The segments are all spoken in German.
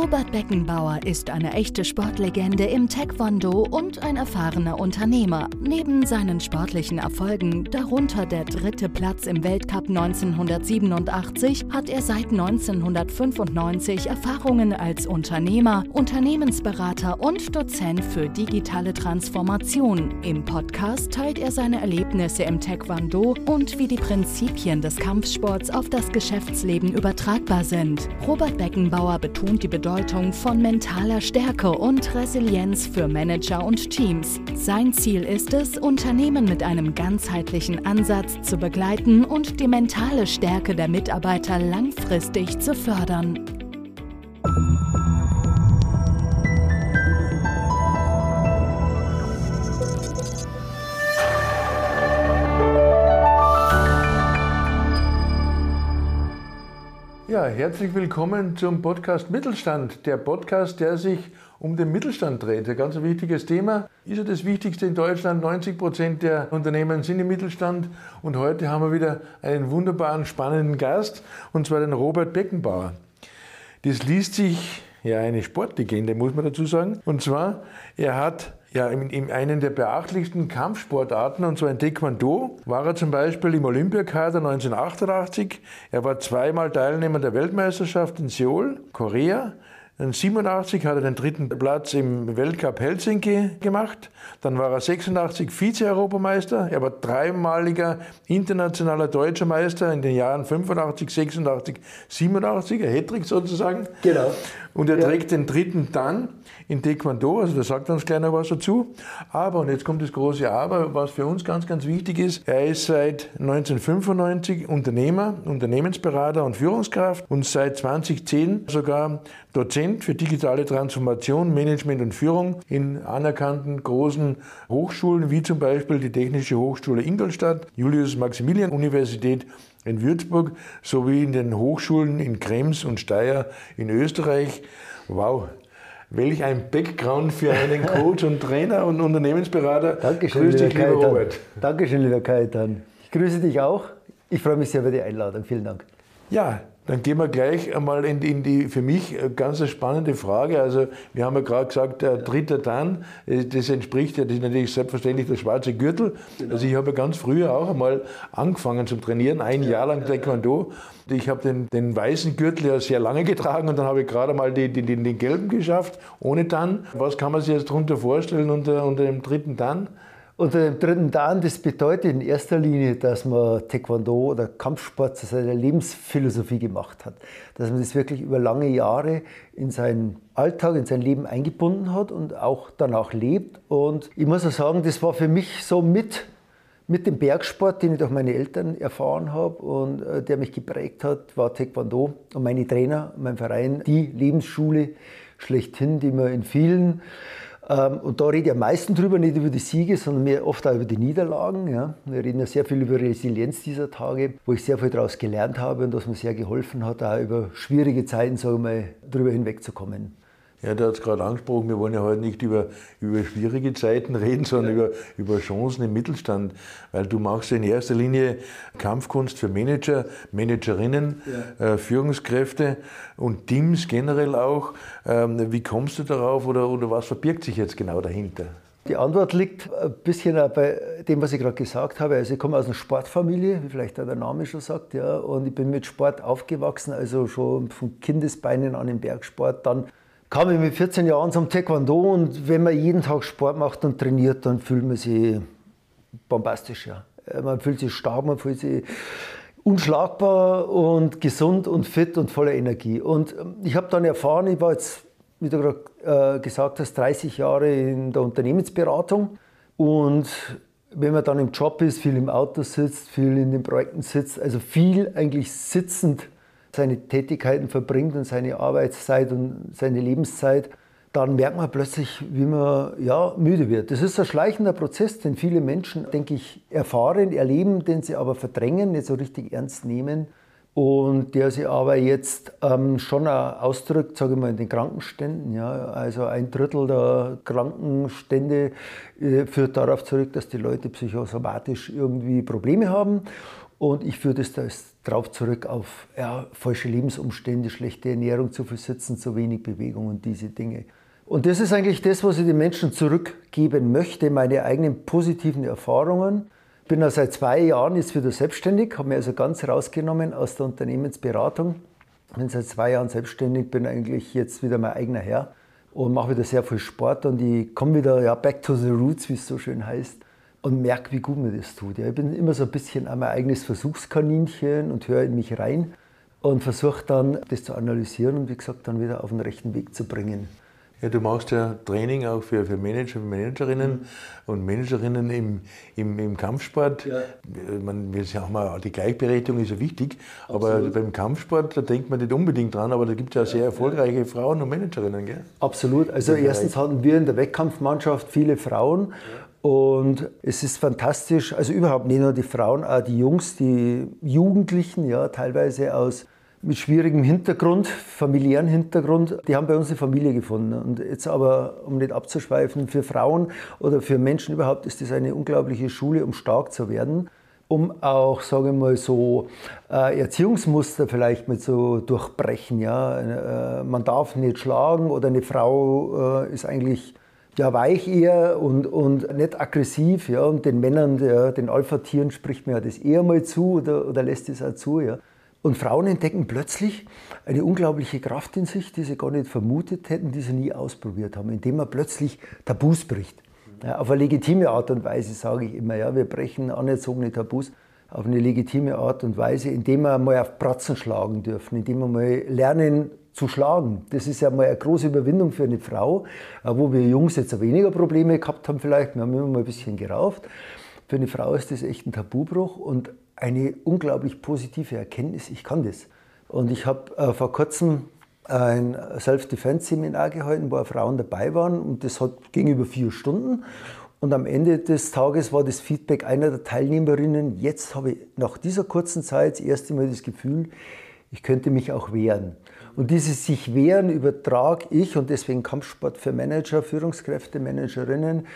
Robert Beckenbauer ist eine echte Sportlegende im Taekwondo und ein erfahrener Unternehmer. Neben seinen sportlichen Erfolgen, darunter der dritte Platz im Weltcup 1987, hat er seit 1995 Erfahrungen als Unternehmer, Unternehmensberater und Dozent für digitale Transformation. Im Podcast teilt er seine Erlebnisse im Taekwondo und wie die Prinzipien des Kampfsports auf das Geschäftsleben übertragbar sind. Robert Beckenbauer betont die Bedeutung von mentaler Stärke und Resilienz für Manager und Teams. Sein Ziel ist es, Unternehmen mit einem ganzheitlichen Ansatz zu begleiten und die mentale Stärke der Mitarbeiter langfristig zu fördern. Ja, herzlich willkommen zum Podcast Mittelstand. Der Podcast, der sich um den Mittelstand dreht. Ein ganz wichtiges Thema. Ist ja das Wichtigste in Deutschland. 90 Prozent der Unternehmen sind im Mittelstand. Und heute haben wir wieder einen wunderbaren, spannenden Gast, und zwar den Robert Beckenbauer. Das liest sich ja eine Sportlegende, muss man dazu sagen. Und zwar, er hat ja, in, in einen der beachtlichsten Kampfsportarten, und zwar in Taekwondo, war er zum Beispiel im Olympiakader 1988. Er war zweimal Teilnehmer der Weltmeisterschaft in Seoul, Korea. 1987 hat er den dritten Platz im Weltcup Helsinki gemacht. Dann war er 86 Vize-Europameister. Er war dreimaliger internationaler deutscher Meister in den Jahren 85, 86, 87, ein Hattrick sozusagen. Genau. Und er ja. trägt den dritten dann in Taekwondo, also da sagt er uns noch was dazu. Aber, und jetzt kommt das große Aber, was für uns ganz, ganz wichtig ist, er ist seit 1995 Unternehmer, Unternehmensberater und Führungskraft und seit 2010 sogar Dozent für digitale Transformation, Management und Führung in anerkannten großen Hochschulen, wie zum Beispiel die Technische Hochschule Ingolstadt, Julius-Maximilian-Universität in Würzburg sowie in den Hochschulen in Krems und Steyr in Österreich. Wow, Welch ein Background für einen Coach und Trainer und Unternehmensberater. Dankeschön, Grüß dich, lieber Robert. Dankeschön, lieber Kaitan. Ich grüße dich auch. Ich freue mich sehr über die Einladung. Vielen Dank. Ja, dann gehen wir gleich einmal in die, in die für mich ganz spannende Frage. Also wir haben ja gerade gesagt, der dritte Dan, äh, das entspricht ja das ist natürlich selbstverständlich der schwarze Gürtel. Genau. Also ich habe ja ganz früher auch einmal angefangen zum Trainieren, ein Jahr lang Taekwondo. Ich habe den, den weißen Gürtel ja sehr lange getragen und dann habe ich gerade mal die, die, den, den gelben geschafft, ohne Dan. Was kann man sich jetzt darunter vorstellen unter, unter dem dritten Dan? Unter dem dritten Dan, das bedeutet in erster Linie, dass man Taekwondo oder Kampfsport zu seiner Lebensphilosophie gemacht hat. Dass man das wirklich über lange Jahre in seinen Alltag, in sein Leben eingebunden hat und auch danach lebt. Und ich muss auch sagen, das war für mich so mit, mit dem Bergsport, den ich durch meine Eltern erfahren habe und äh, der mich geprägt hat, war Taekwondo. Und meine Trainer, mein Verein, die Lebensschule schlechthin, die man in vielen und da rede ich am meisten drüber, nicht über die Siege, sondern mehr oft auch über die Niederlagen. Ja. Wir reden ja sehr viel über Resilienz dieser Tage, wo ich sehr viel daraus gelernt habe und was mir sehr geholfen hat, auch über schwierige Zeiten so mal drüber hinwegzukommen. Ja, der hat es gerade angesprochen, wir wollen ja heute nicht über, über schwierige Zeiten reden, sondern ja. über, über Chancen im Mittelstand, weil du machst in erster Linie Kampfkunst für Manager, Managerinnen, ja. äh, Führungskräfte und Teams generell auch. Ähm, wie kommst du darauf oder, oder was verbirgt sich jetzt genau dahinter? Die Antwort liegt ein bisschen bei dem, was ich gerade gesagt habe. Also ich komme aus einer Sportfamilie, wie vielleicht der Name schon sagt, ja, und ich bin mit Sport aufgewachsen, also schon von Kindesbeinen an im Bergsport, dann kam ich mit 14 Jahren zum Taekwondo und wenn man jeden Tag Sport macht und trainiert, dann fühlt man sich bombastisch. Ja. Man fühlt sich stark, man fühlt sich unschlagbar und gesund und fit und voller Energie. Und ähm, ich habe dann erfahren, ich war jetzt, wie du gerade äh, gesagt hast, 30 Jahre in der Unternehmensberatung und wenn man dann im Job ist, viel im Auto sitzt, viel in den Projekten sitzt, also viel eigentlich sitzend seine Tätigkeiten verbringt und seine Arbeitszeit und seine Lebenszeit, dann merkt man plötzlich, wie man ja, müde wird. Das ist ein schleichender Prozess, den viele Menschen, denke ich, erfahren, erleben, den sie aber verdrängen, nicht so richtig ernst nehmen. und der sich aber jetzt ähm, schon ausdrückt, sage ich mal, in den Krankenständen. Ja. Also ein Drittel der Krankenstände äh, führt darauf zurück, dass die Leute psychosomatisch irgendwie Probleme haben. Und ich führe das, das darauf zurück auf ja, falsche Lebensumstände, schlechte Ernährung, zu viel zu wenig Bewegung und diese Dinge. Und das ist eigentlich das, was ich den Menschen zurückgeben möchte, meine eigenen positiven Erfahrungen bin ja seit zwei Jahren jetzt wieder selbstständig, habe mich also ganz rausgenommen aus der Unternehmensberatung. Bin seit zwei Jahren selbstständig, bin eigentlich jetzt wieder mein eigener Herr und mache wieder sehr viel Sport und ich komme wieder ja, back to the roots, wie es so schön heißt, und merke, wie gut mir das tut. Ja, ich bin immer so ein bisschen mein eigenes Versuchskaninchen und höre in mich rein und versuche dann, das zu analysieren und wie gesagt, dann wieder auf den rechten Weg zu bringen. Ja, du machst ja Training auch für, für Manager und Managerinnen mhm. und Managerinnen im, im, im Kampfsport. Ja. Man, wir sagen mal, die Gleichberechtigung ist ja wichtig, Absolut. aber beim Kampfsport, da denkt man nicht unbedingt dran, aber da gibt es ja sehr erfolgreiche ja. Frauen und Managerinnen. Gell? Absolut. Also erstens hatten wir in der Wettkampfmannschaft viele Frauen. Und es ist fantastisch, also überhaupt nicht nur die Frauen, auch die Jungs, die Jugendlichen, ja, teilweise aus mit schwierigem Hintergrund, familiären Hintergrund, die haben bei uns eine Familie gefunden. Und jetzt aber, um nicht abzuschweifen, für Frauen oder für Menschen überhaupt ist das eine unglaubliche Schule, um stark zu werden, um auch, sage ich mal, so äh, Erziehungsmuster vielleicht mal zu durchbrechen. Ja? Äh, man darf nicht schlagen oder eine Frau äh, ist eigentlich ja, weich eher und, und nicht aggressiv. Ja? Und den Männern, der, den Alpha-Tieren spricht man ja das eher mal zu oder, oder lässt es auch zu. Ja? Und Frauen entdecken plötzlich eine unglaubliche Kraft in sich, die sie gar nicht vermutet hätten, die sie nie ausprobiert haben, indem man plötzlich Tabus bricht. Ja, auf eine legitime Art und Weise sage ich immer, ja, wir brechen anerzogene Tabus auf eine legitime Art und Weise, indem wir mal auf Pratzen schlagen dürfen, indem wir mal lernen zu schlagen. Das ist ja mal eine große Überwindung für eine Frau, wo wir Jungs jetzt weniger Probleme gehabt haben vielleicht, wir haben immer mal ein bisschen gerauft. Für eine Frau ist das echt ein Tabubruch und eine unglaublich positive Erkenntnis, ich kann das. Und ich habe äh, vor kurzem ein Self-Defense-Seminar gehalten, wo Frauen dabei waren und das hat, ging über vier Stunden. Und am Ende des Tages war das Feedback einer der Teilnehmerinnen, jetzt habe ich nach dieser kurzen Zeit das erste Mal das Gefühl, ich könnte mich auch wehren. Und dieses sich wehren übertrage ich und deswegen Kampfsport für Manager, Führungskräfte, Managerinnen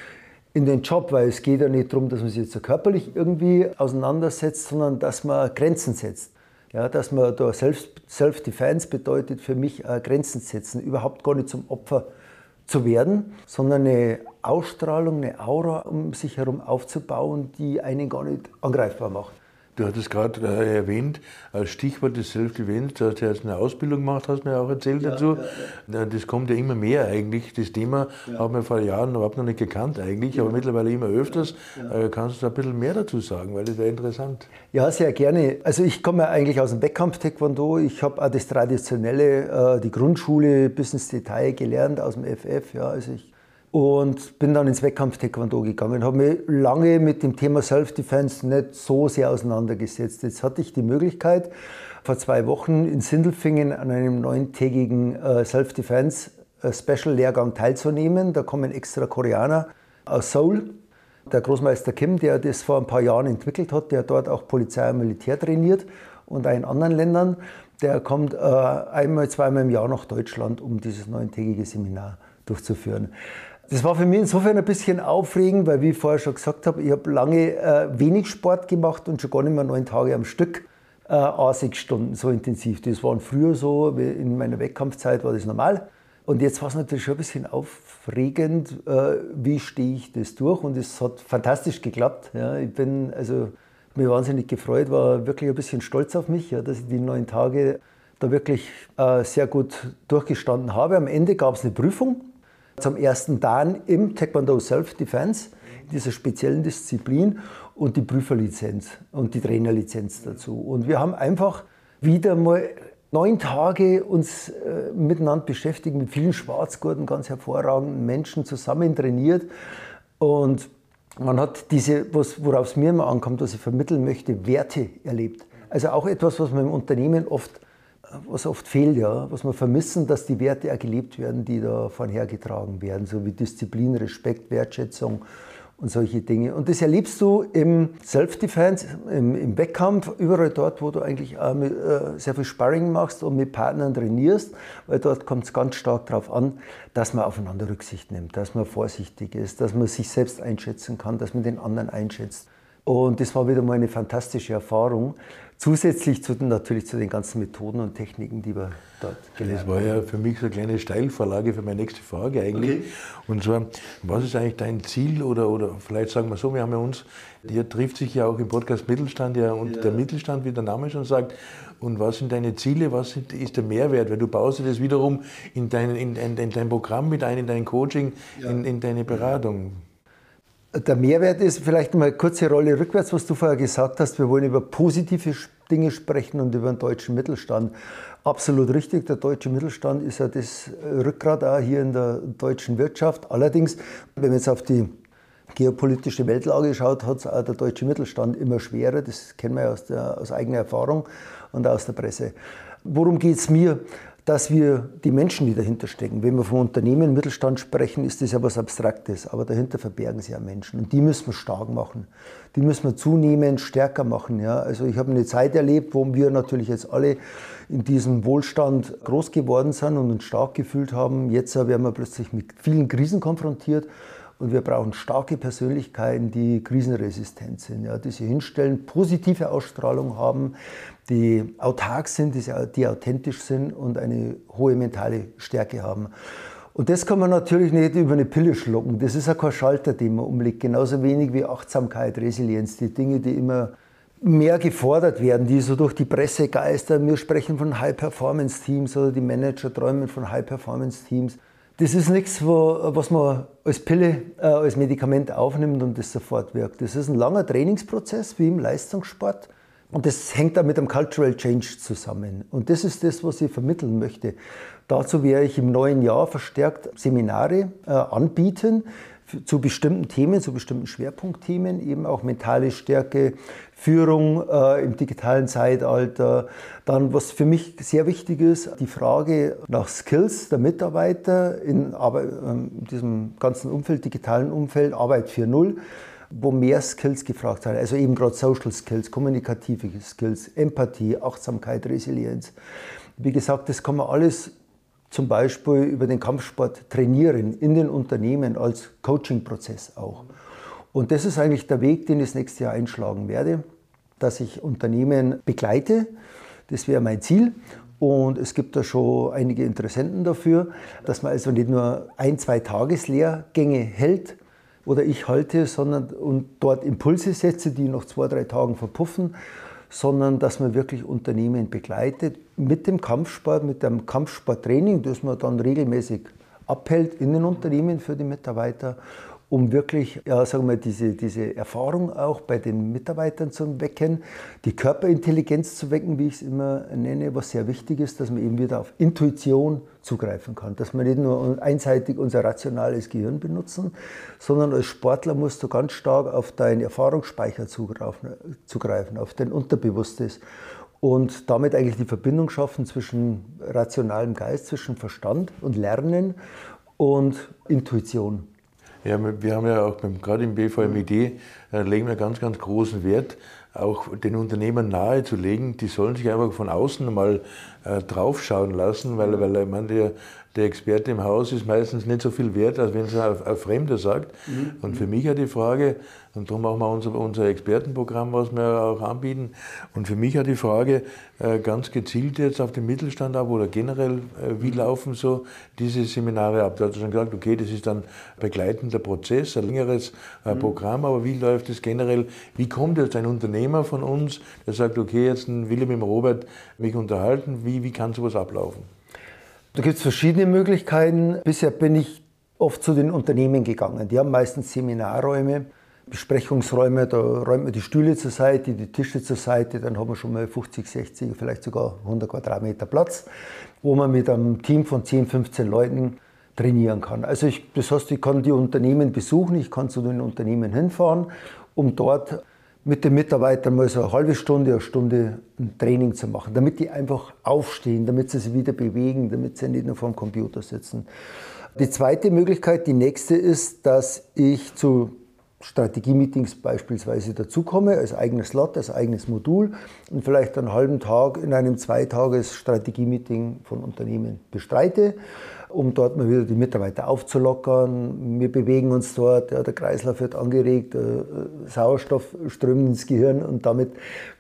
in den Job, weil es geht ja nicht darum, dass man sich jetzt körperlich irgendwie auseinandersetzt, sondern dass man Grenzen setzt. Ja, dass man da Self-Defense bedeutet für mich äh, Grenzen setzen, überhaupt gar nicht zum Opfer zu werden, sondern eine Ausstrahlung, eine Aura um sich herum aufzubauen, die einen gar nicht angreifbar macht. Du hattest gerade äh, erwähnt, als Stichwort des Self-Defense, du hast ja jetzt eine Ausbildung gemacht, hast du mir auch erzählt ja, dazu. Ja. Das kommt ja immer mehr eigentlich. Das Thema ja. haben wir vor Jahren überhaupt noch nicht gekannt eigentlich, aber mittlerweile immer öfters. Äh, kannst du ein bisschen mehr dazu sagen, weil das wäre interessant. Ja, sehr gerne. Also ich komme ja eigentlich aus dem Wettkampf-Taekwondo. Ich habe auch das Traditionelle, äh, die Grundschule bis ins Detail gelernt aus dem FF. Ja, also ich und bin dann ins Wettkampf-Taekwondo gegangen. Habe mich lange mit dem Thema Self-Defense nicht so sehr auseinandergesetzt. Jetzt hatte ich die Möglichkeit, vor zwei Wochen in Sindelfingen an einem neuntägigen äh, Self-Defense-Special-Lehrgang äh, teilzunehmen. Da kommen extra Koreaner aus Seoul. Der Großmeister Kim, der das vor ein paar Jahren entwickelt hat, der dort auch Polizei und Militär trainiert und auch in anderen Ländern, der kommt äh, einmal, zweimal im Jahr nach Deutschland, um dieses neuntägige Seminar durchzuführen. Das war für mich insofern ein bisschen aufregend, weil, wie ich vorher schon gesagt habe, ich habe lange äh, wenig Sport gemacht und schon gar nicht mehr neun Tage am Stück, äh, 80 Stunden so intensiv. Das war früher so, in meiner Wettkampfzeit war das normal. Und jetzt war es natürlich schon ein bisschen aufregend, äh, wie stehe ich das durch. Und es hat fantastisch geklappt. Ja. Ich bin also mir wahnsinnig gefreut, war wirklich ein bisschen stolz auf mich, ja, dass ich die neun Tage da wirklich äh, sehr gut durchgestanden habe. Am Ende gab es eine Prüfung zum ersten Dan im Taekwondo Self-Defense, dieser speziellen Disziplin und die Prüferlizenz und die Trainerlizenz dazu. Und wir haben einfach wieder mal neun Tage uns äh, miteinander beschäftigt, mit vielen Schwarzgurten, ganz hervorragenden Menschen zusammen trainiert. Und man hat diese, worauf es mir immer ankommt, was ich vermitteln möchte, Werte erlebt. Also auch etwas, was man im Unternehmen oft was oft fehlt, ja, was wir vermissen, dass die Werte auch gelebt werden, die da von hergetragen werden, so wie Disziplin, Respekt, Wertschätzung und solche Dinge. Und das erlebst du im Self-Defense, im, im, Wettkampf, überall dort, wo du eigentlich auch mit, äh, sehr viel Sparring machst und mit Partnern trainierst, weil dort kommt es ganz stark darauf an, dass man aufeinander Rücksicht nimmt, dass man vorsichtig ist, dass man sich selbst einschätzen kann, dass man den anderen einschätzt. Und das war wieder mal eine fantastische Erfahrung. Zusätzlich zu, natürlich zu den ganzen Methoden und Techniken, die wir dort gelernt haben. Das war ja für mich so eine kleine Steilvorlage für meine nächste Frage eigentlich. Okay. Und zwar, was ist eigentlich dein Ziel oder, oder vielleicht sagen wir so, wir haben ja uns, hier trifft sich ja auch im Podcast Mittelstand ja und ja. der Mittelstand, wie der Name schon sagt. Und was sind deine Ziele, was sind, ist der Mehrwert? Weil du baust das wiederum in dein, in, in, in dein Programm mit ein, in dein Coaching, ja. in, in deine Beratung. Der Mehrwert ist vielleicht mal eine kurze Rolle rückwärts, was du vorher gesagt hast. Wir wollen über positive Dinge sprechen und über den deutschen Mittelstand. Absolut richtig, der deutsche Mittelstand ist ja das Rückgrat auch hier in der deutschen Wirtschaft. Allerdings, wenn man jetzt auf die geopolitische Weltlage schaut, hat es auch der deutsche Mittelstand immer schwerer. Das kennen wir ja aus, der, aus eigener Erfahrung und aus der Presse. Worum geht es mir? Dass wir die Menschen, die dahinter stecken, wenn wir vom Unternehmen Mittelstand sprechen, ist das ja was Abstraktes, aber dahinter verbergen sich ja Menschen und die müssen wir stark machen. Die müssen wir zunehmend stärker machen. Ja. Also ich habe eine Zeit erlebt, wo wir natürlich jetzt alle in diesem Wohlstand groß geworden sind und uns stark gefühlt haben. Jetzt werden wir plötzlich mit vielen Krisen konfrontiert und wir brauchen starke Persönlichkeiten, die krisenresistent sind, ja, die sich hinstellen, positive Ausstrahlung haben, die autark sind, die authentisch sind und eine hohe mentale Stärke haben. Und das kann man natürlich nicht über eine Pille schlucken. Das ist ja kein Schalter, den man umlegt. Genauso wenig wie Achtsamkeit, Resilienz, die Dinge, die immer mehr gefordert werden, die so durch die Presse geistern. Wir sprechen von High-Performance-Teams oder die Manager träumen von High-Performance-Teams. Das ist nichts, was man als Pille, äh, als Medikament aufnimmt und das sofort wirkt. Das ist ein langer Trainingsprozess, wie im Leistungssport. Und das hängt dann mit dem Cultural Change zusammen. Und das ist das, was ich vermitteln möchte. Dazu werde ich im neuen Jahr verstärkt Seminare äh, anbieten zu bestimmten Themen, zu bestimmten Schwerpunktthemen, eben auch mentale Stärke, Führung äh, im digitalen Zeitalter. Dann, was für mich sehr wichtig ist, die Frage nach Skills der Mitarbeiter in, ähm, in diesem ganzen Umfeld, digitalen Umfeld, Arbeit 4.0 wo mehr Skills gefragt sind. Also eben gerade Social Skills, kommunikative Skills, Empathie, Achtsamkeit, Resilienz. Wie gesagt, das kann man alles zum Beispiel über den Kampfsport trainieren, in den Unternehmen als Coaching-Prozess auch. Und das ist eigentlich der Weg, den ich das nächste Jahr einschlagen werde, dass ich Unternehmen begleite. Das wäre mein Ziel. Und es gibt da schon einige Interessenten dafür, dass man also nicht nur ein, zwei Tageslehrgänge hält, oder ich halte, sondern und dort Impulse setze, die nach zwei, drei Tagen verpuffen, sondern dass man wirklich Unternehmen begleitet mit dem Kampfsport, mit dem Kampfsporttraining, das man dann regelmäßig abhält in den Unternehmen für die Mitarbeiter um wirklich, ja, sagen wir, diese, diese Erfahrung auch bei den Mitarbeitern zu wecken, die Körperintelligenz zu wecken, wie ich es immer nenne, was sehr wichtig ist, dass man eben wieder auf Intuition zugreifen kann, dass man nicht nur einseitig unser rationales Gehirn benutzen, sondern als Sportler musst du ganz stark auf deinen Erfahrungsspeicher zugreifen, auf dein Unterbewusstes und damit eigentlich die Verbindung schaffen zwischen rationalem Geist, zwischen Verstand und Lernen und Intuition. Ja, wir haben ja auch beim, gerade im BVMID äh, legen wir ganz, ganz großen Wert, auch den Unternehmern nahezulegen, die sollen sich einfach von außen mal äh, draufschauen lassen, weil, weil ich meine, der, der Experte im Haus ist meistens nicht so viel wert, als wenn es ein, ein Fremder sagt. Mhm. Und für mich ja die Frage, und darum machen wir unser, unser Expertenprogramm, was wir auch anbieten. Und für mich ja die Frage, äh, ganz gezielt jetzt auf den Mittelstand ab oder generell, äh, wie mhm. laufen so diese Seminare ab? Du hast schon gesagt, okay, das ist dann begleitender Prozess, ein längeres äh, mhm. Programm, aber wie läuft es generell? Wie kommt jetzt ein Unternehmer von uns, der sagt, okay, jetzt will ich mit dem Robert mich unterhalten, wie, wie kann sowas ablaufen? Da gibt es verschiedene Möglichkeiten. Bisher bin ich oft zu den Unternehmen gegangen. Die haben meistens Seminarräume, Besprechungsräume, da räumt man die Stühle zur Seite, die Tische zur Seite, dann haben wir schon mal 50, 60, vielleicht sogar 100 Quadratmeter Platz, wo man mit einem Team von 10, 15 Leuten trainieren kann. Also ich, das heißt, ich kann die Unternehmen besuchen, ich kann zu den Unternehmen hinfahren, um dort mit den Mitarbeitern mal so eine halbe Stunde, eine Stunde ein Training zu machen, damit die einfach aufstehen, damit sie sich wieder bewegen, damit sie nicht nur vor dem Computer sitzen. Die zweite Möglichkeit, die nächste ist, dass ich zu Strategie-Meetings beispielsweise dazukomme, als eigenes Slot, als eigenes Modul und vielleicht einen halben Tag in einem Zweitages-Strategie-Meeting von Unternehmen bestreite, um dort mal wieder die Mitarbeiter aufzulockern. Wir bewegen uns dort, ja, der Kreislauf wird angeregt, äh, Sauerstoff strömt ins Gehirn und damit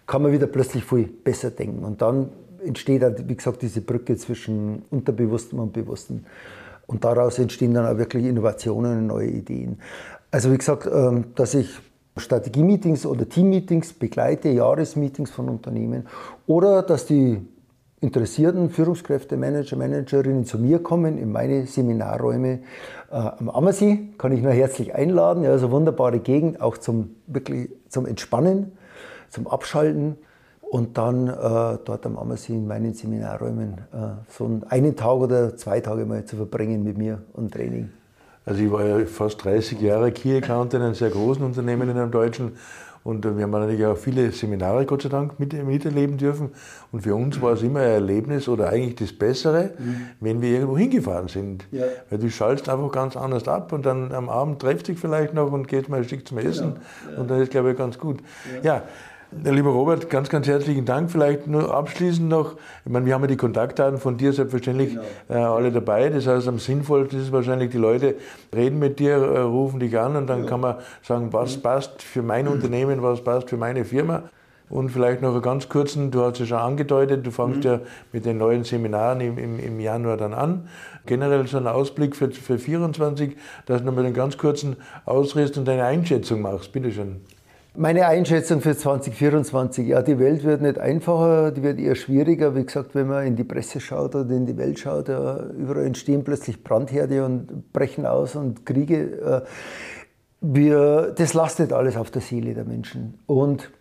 kann man wieder plötzlich viel besser denken. Und dann entsteht, wie gesagt, diese Brücke zwischen Unterbewusstem und Bewusstem. Und daraus entstehen dann auch wirklich Innovationen und neue Ideen. Also wie gesagt, ähm, dass ich Strategie-Meetings oder Team-Meetings begleite, Jahresmeetings von Unternehmen oder dass die interessierten Führungskräfte, Manager, Managerinnen zu mir kommen in meine Seminarräume äh, am Ammersee. Kann ich nur herzlich einladen. Ja, also wunderbare Gegend, auch zum, wirklich zum Entspannen, zum Abschalten und dann äh, dort am Ammersee in meinen Seminarräumen äh, so einen Tag oder zwei Tage mal zu verbringen mit mir und Training. Also ich war ja fast 30 Jahre Key Account in einem sehr großen Unternehmen in einem deutschen und wir haben natürlich auch viele Seminare, Gott sei Dank, miterleben dürfen. Und für uns war es immer ein Erlebnis oder eigentlich das Bessere, mhm. wenn wir irgendwo hingefahren sind. Ja. Weil du schaltest einfach ganz anders ab und dann am Abend trefft dich vielleicht noch und geht mal ein Stück zum Essen. Genau. Ja. Und dann ist, glaube ich, ganz gut. Ja. Lieber Robert, ganz, ganz herzlichen Dank. Vielleicht nur abschließend noch, ich meine, wir haben ja die Kontaktdaten von dir selbstverständlich genau. äh, alle dabei. Das heißt, am sinnvollsten ist es wahrscheinlich, die Leute reden mit dir, äh, rufen dich an und dann ja. kann man sagen, was passt für mein Unternehmen, was passt für meine Firma. Und vielleicht noch einen ganz kurzen, du hast ja schon angedeutet, du fängst mhm. ja mit den neuen Seminaren im, im, im, Januar dann an. Generell so ein Ausblick für, für 24, dass du nochmal einen ganz kurzen Ausriss und deine Einschätzung machst. Bitte schön. Meine Einschätzung für 2024, ja, die Welt wird nicht einfacher, die wird eher schwieriger. Wie gesagt, wenn man in die Presse schaut oder in die Welt schaut, ja, überall entstehen plötzlich Brandherde und brechen aus und Kriege. Äh, wir, das lastet alles auf der Seele der Menschen. Und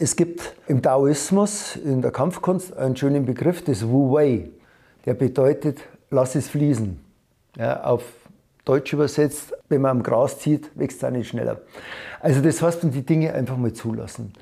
es gibt im Taoismus, in der Kampfkunst, einen schönen Begriff, das Wu Wei. Der bedeutet, lass es fließen. Ja, auf Deutsch übersetzt, wenn man am Gras zieht, wächst es auch nicht schneller. Also das heißt, die Dinge einfach mal zulassen.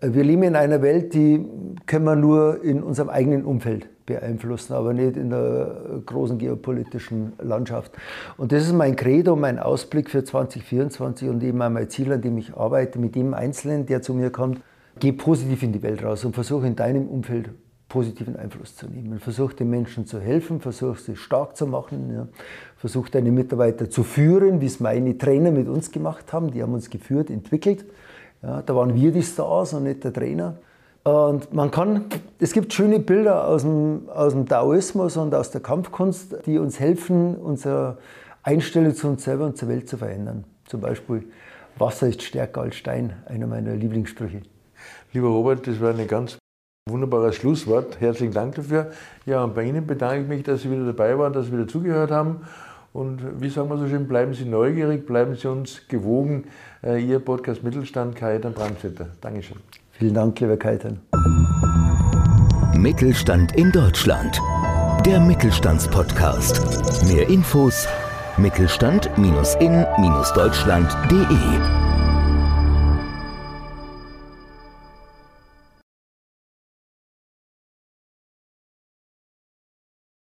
Wir leben in einer Welt, die können wir nur in unserem eigenen Umfeld beeinflussen, aber nicht in der großen geopolitischen Landschaft. Und das ist mein Credo, mein Ausblick für 2024 und eben auch mein Ziel, an dem ich arbeite, mit jedem Einzelnen, der zu mir kommt. Geh positiv in die Welt raus und versuche in deinem Umfeld positiven Einfluss zu nehmen. Versuch den Menschen zu helfen, versuch sie stark zu machen, ja. versuch deine Mitarbeiter zu führen, wie es meine Trainer mit uns gemacht haben. Die haben uns geführt, entwickelt. Ja, da waren wir die Stars und nicht der Trainer. Und man kann, es gibt schöne Bilder aus dem, aus dem Taoismus und aus der Kampfkunst, die uns helfen, unsere Einstellung zu uns selber und zur Welt zu verändern. Zum Beispiel, Wasser ist stärker als Stein, einer meiner Lieblingssprüche. Lieber Robert, das war eine ganz Wunderbares Schlusswort. Herzlichen Dank dafür. Ja, und bei Ihnen bedanke ich mich, dass Sie wieder dabei waren, dass Sie wieder zugehört haben. Und wie sagen wir so schön, bleiben Sie neugierig, bleiben Sie uns gewogen. Äh, Ihr Podcast Mittelstand, Kaitan Brandstätter. Dankeschön. Vielen Dank, lieber Kaitan. Mittelstand in Deutschland. Der Mittelstandspodcast. Mehr Infos mittelstand-in-deutschland.de